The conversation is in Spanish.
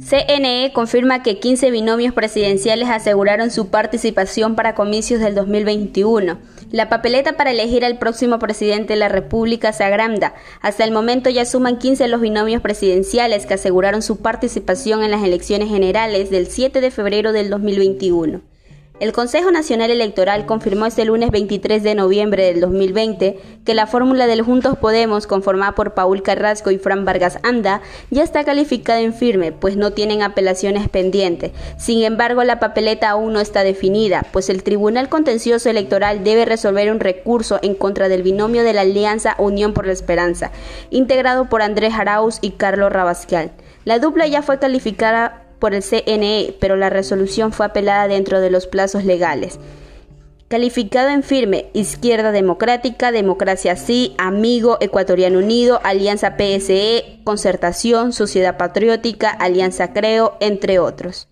CNE confirma que 15 binomios presidenciales aseguraron su participación para comicios del 2021. La papeleta para elegir al próximo presidente de la República se agranda. Hasta el momento ya suman 15 los binomios presidenciales que aseguraron su participación en las elecciones generales del 7 de febrero del 2021. El Consejo Nacional Electoral confirmó este lunes 23 de noviembre del 2020 que la fórmula del Juntos Podemos, conformada por Paul Carrasco y Fran Vargas Anda, ya está calificada en firme, pues no tienen apelaciones pendientes. Sin embargo, la papeleta aún no está definida, pues el Tribunal Contencioso Electoral debe resolver un recurso en contra del binomio de la Alianza Unión por la Esperanza, integrado por Andrés Arauz y Carlos Rabascal. La dupla ya fue calificada por el CNE, pero la resolución fue apelada dentro de los plazos legales. Calificado en firme, Izquierda Democrática, Democracia Sí, Amigo, Ecuatoriano Unido, Alianza PSE, Concertación, Sociedad Patriótica, Alianza Creo, entre otros.